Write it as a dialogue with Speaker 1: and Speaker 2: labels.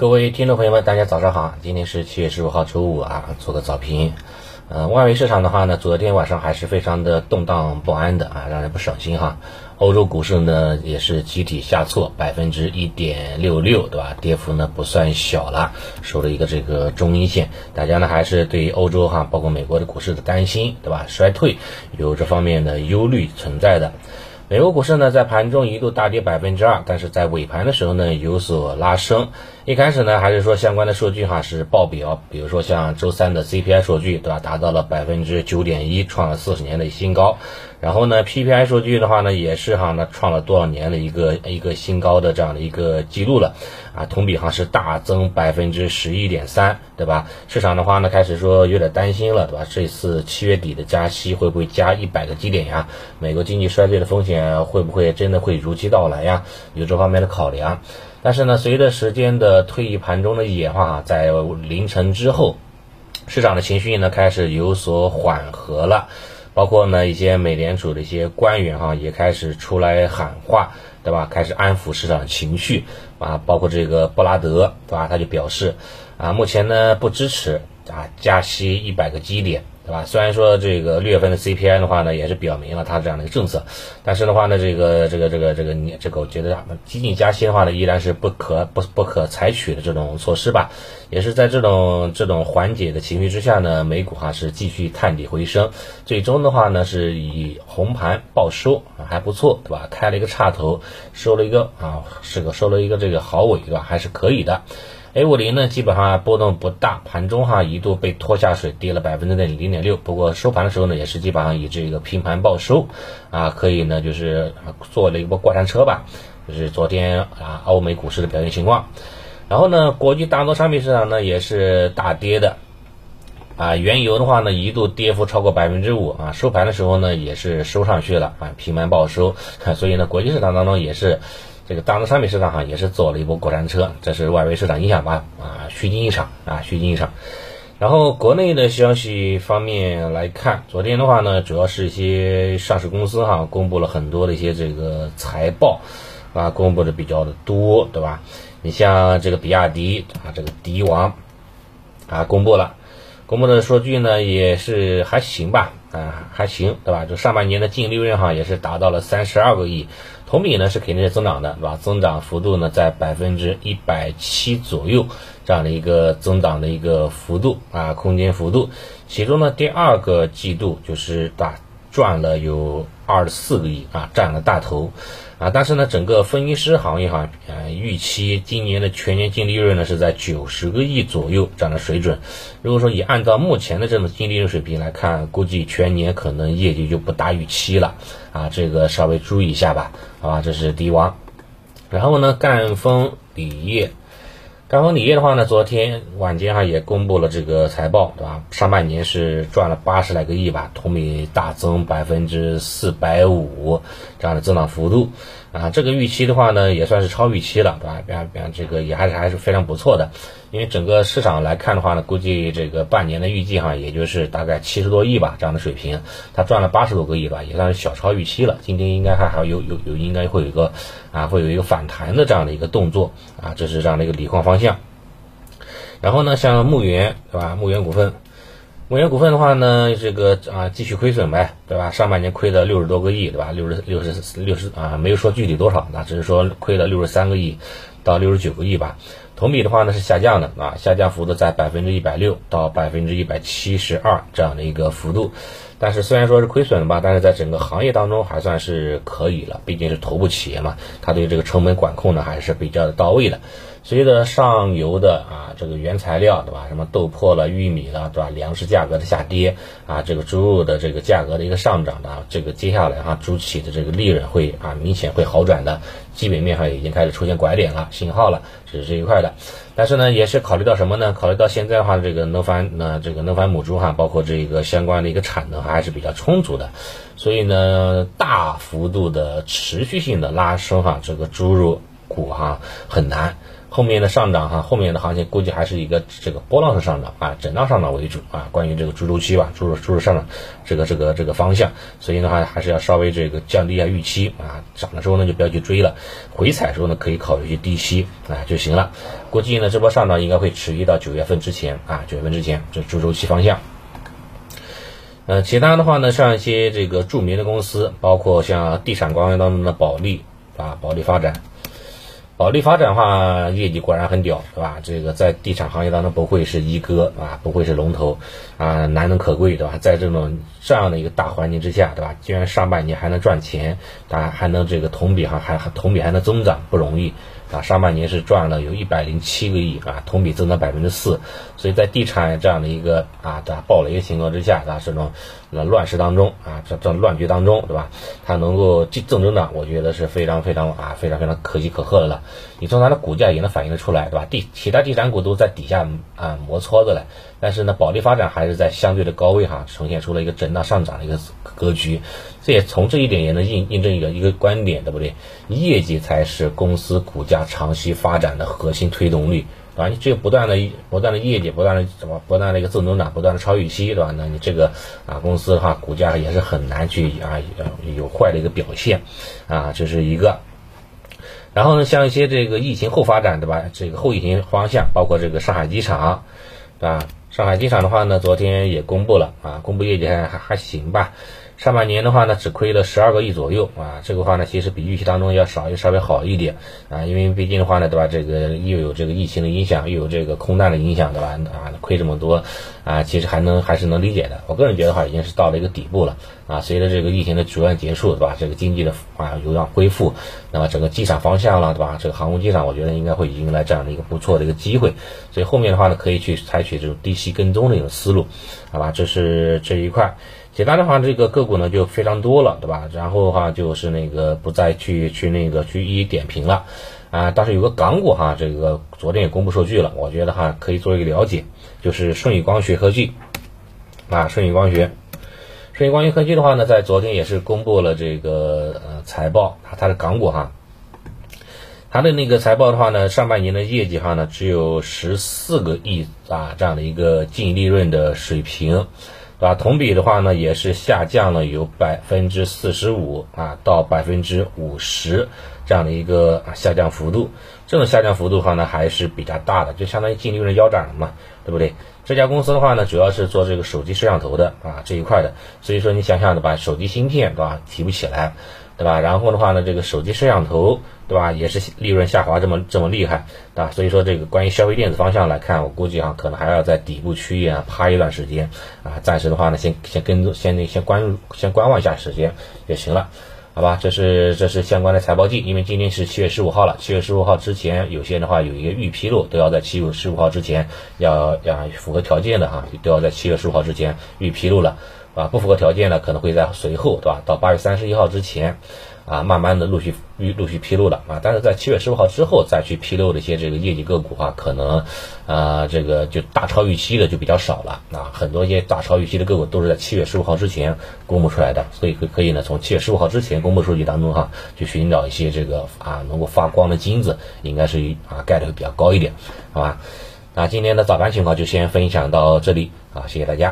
Speaker 1: 各位听众朋友们，大家早上好，今天是七月十五号周五啊，做个早评。呃，外围市场的话呢，昨天晚上还是非常的动荡不安的啊，让人不省心哈。欧洲股市呢也是集体下挫百分之一点六六，对吧？跌幅呢不算小了，收了一个这个中阴线。大家呢还是对于欧洲哈，包括美国的股市的担心，对吧？衰退有这方面的忧虑存在的。美国股市呢，在盘中一度大跌百分之二，但是在尾盘的时候呢，有所拉升。一开始呢，还是说相关的数据哈是爆表，比如说像周三的 CPI 数据，对吧，达到了百分之九点一，创了四十年的新高。然后呢，PPI 数据的话呢，也是哈，那创了多少年的一个一个新高的这样的一个记录了，啊，同比哈是大增百分之十一点三，对吧？市场的话呢，开始说有点担心了，对吧？这次七月底的加息会不会加一百个基点呀？美国经济衰退的风险会不会真的会如期到来呀？有这方面的考量。但是呢，随着时间的推移，盘中的演化，啊在凌晨之后，市场的情绪呢开始有所缓和了。包括呢一些美联储的一些官员哈也开始出来喊话，对吧？开始安抚市场情绪啊，包括这个布拉德，对吧？他就表示啊，目前呢不支持啊加息一百个基点。对吧？虽然说这个六月份的 CPI 的话呢，也是表明了它这样的一个政策，但是的话呢，这个这个这个这个你这个我觉得激进加息的话呢，依然是不可不不可采取的这种措施吧。也是在这种这种缓解的情绪之下呢，美股哈是继续探底回升，最终的话呢是以红盘报收，还不错，对吧？开了一个叉头，收了一个啊，是个收了一个这个好尾，对吧？还是可以的。A 五零呢，基本上波动不大，盘中哈一度被拖下水，跌了百分之零零点六。不过收盘的时候呢，也是基本上以这个平盘报收，啊，可以呢就是做了一波过山车吧，就是昨天啊欧美股市的表现情况。然后呢，国际大宗商品市场呢也是大跌的，啊，原油的话呢一度跌幅超过百分之五啊，收盘的时候呢也是收上去了啊，平盘报收。所以呢，国际市场当中也是。这个大宗商品市场哈也是走了一波过山车，这是外围市场影响吧？啊，虚惊一场啊，虚惊一场。然后国内的消息方面来看，昨天的话呢，主要是一些上市公司哈公布了很多的一些这个财报啊，公布的比较的多，对吧？你像这个比亚迪啊，这个迪王啊，公布了，公布的数据呢也是还行吧？啊，还行，对吧？就上半年的净利润哈也是达到了三十二个亿。同比呢是肯定是增长的，对吧？增长幅度呢在百分之一百七左右，这样的一个增长的一个幅度啊，空间幅度。其中呢，第二个季度就是大赚了有二十四个亿啊，占了大头。啊，但是呢，整个分析师行业哈，呃，预期今年的全年净利润呢是在九十个亿左右这样的水准。如果说以按照目前的这种净利润水平来看，估计全年可能业绩就不达预期了。啊，这个稍微注意一下吧。好吧，这是迪王。然后呢，赣锋锂业。赣锋锂业的话呢，昨天晚间哈也公布了这个财报，对吧？上半年是赚了八十来个亿吧，同比大增百分之四百五，这样的增长幅度啊，这个预期的话呢，也算是超预期了，对吧？比方比这个也还是还是非常不错的。因为整个市场来看的话呢，估计这个半年的预计哈，也就是大概七十多亿吧这样的水平，它赚了八十多个亿吧，也算是小超预期了。今天应该还还有有有应该会有一个啊，会有一个反弹的这样的一个动作啊，这是这样的一个锂矿方向。然后呢，像牧原对吧？牧原股份，牧原股份的话呢，这个啊继续亏损呗，对吧？上半年亏了六十多个亿，对吧？六十六十六十啊，没有说具体多少，那只是说亏了六十三个亿到六十九个亿吧。同比的话呢是下降的啊，下降幅度在百分之一百六到百分之一百七十二这样的一个幅度，但是虽然说是亏损吧，但是在整个行业当中还算是可以了，毕竟是头部企业嘛，它对这个成本管控呢还是比较的到位的。随着上游的啊这个原材料对吧，什么豆粕了、玉米了对吧，粮食价格的下跌啊，这个猪肉的这个价格的一个上涨的，这个接下来哈猪企的这个利润会啊明显会好转的，基本面上已经开始出现拐点了信号了，是这一块的。但是呢，也是考虑到什么呢？考虑到现在的话，这个能繁那这个能繁母猪哈，包括这个相关的一个产能还是比较充足的，所以呢大幅度的持续性的拉升哈，这个猪肉股哈很难。后面的上涨哈，后面的行情估计还是一个这个波浪式上涨啊，震荡上涨为主啊。关于这个猪周期吧，猪肉猪肉上涨这个这个这个方向，所以的话还是要稍微这个降低一下预期啊，涨的时候呢就不要去追了，回踩时候呢可以考虑去低吸啊就行了。估计呢这波上涨应该会持续到九月份之前啊，九月份之前这猪周期方向。呃，其他的话呢，像一些这个著名的公司，包括像地产光源当中的保利啊，保利发展。保利发展的话，业绩果然很屌，对吧？这个在地产行业当中不会是一哥啊，不会是龙头啊，难能可贵，对吧？在这种这样的一个大环境之下，对吧？居然上半年还能赚钱，当然还能这个同比哈还还同比还能增长，不容易啊！上半年是赚了有一百零七个亿啊，同比增长百分之四，所以在地产这样的一个啊的暴雷的情况之下，啊这种乱世当中啊这这乱局当中，对吧？它能够正正增长，我觉得是非常非常啊非常非常可喜可贺的了。你从它的股价也能反映得出来，对吧？地其他地产股都在底下啊磨搓着嘞，但是呢，保利发展还是在相对的高位哈，呈现出了一个震荡上涨的一个格局。这也从这一点也能印印证一个一个观点，对不对？业绩才是公司股价长期发展的核心推动力，对吧？你只有不断的不断的业绩，不断的怎么不断的一个正增长，不断的超预期，对吧？那你这个啊公司的话，股价也是很难去啊有坏的一个表现啊，这是一个。然后呢，像一些这个疫情后发展，对吧？这个后疫情方向，包括这个上海机场，对吧？上海机场的话呢，昨天也公布了啊，公布业绩还还还行吧。上半年的话呢，只亏了十二个亿左右啊，这个话呢，其实比预期当中要少，又稍微好一点啊，因为毕竟的话呢，对吧？这个又有这个疫情的影响，又有这个空难的影响，对吧？啊，亏这么多啊，其实还能还是能理解的。我个人觉得话，已经是到了一个底部了啊。随着这个疫情的逐渐结束，对吧？这个经济的啊有望恢复，那么整个机场方向了，对吧？这个航空机场，我觉得应该会迎来这样的一个不错的一个机会，所以后面的话呢，可以去采取这种低吸跟踪的一种思路，好吧？这是这一块。其他的话，这个个股呢就非常多了，对吧？然后的话就是那个不再去去那个去一一点评了，啊，但是有个港股哈，这个昨天也公布数据了，我觉得哈可以做一个了解，就是顺宇光学科技，啊，顺宇光学，顺宇光学科技的话呢，在昨天也是公布了这个呃财报，它的港股哈，它的那个财报的话呢，上半年的业绩哈呢只有十四个亿啊这样的一个净利润的水平。啊？同比的话呢，也是下降了有百分之四十五啊，到百分之五十这样的一个下降幅度。这种下降幅度的话呢，还是比较大的，就相当于净利润腰斩了嘛，对不对？这家公司的话呢，主要是做这个手机摄像头的啊这一块的，所以说你想想的吧，手机芯片对吧，提不起来。对吧？然后的话呢，这个手机摄像头，对吧？也是利润下滑这么这么厉害，对吧？所以说这个关于消费电子方向来看，我估计啊，可能还要在底部区域啊趴一段时间啊。暂时的话呢，先先跟先那先关先观望一下时间就行了，好吧？这是这是相关的财报季，因为今天是七月十五号了，七月十五号之前有些的话有一个预披露，都要在七月十五号之前要要符合条件的哈，都要在七月十五号之前预披露了。啊，不符合条件的，可能会在随后，对吧？到八月三十一号之前，啊，慢慢的陆续陆续披露了啊。但是在七月十五号之后再去披露的一些这个业绩个股啊，可能，啊，这个就大超预期的就比较少了啊。很多一些大超预期的个股都是在七月十五号之前公布出来的，所以可可以呢，从七月十五号之前公布数据当中哈，去寻找一些这个啊能够发光的金子，应该是啊概率会比较高一点，好吧？那今天的早盘情况就先分享到这里啊，谢谢大家。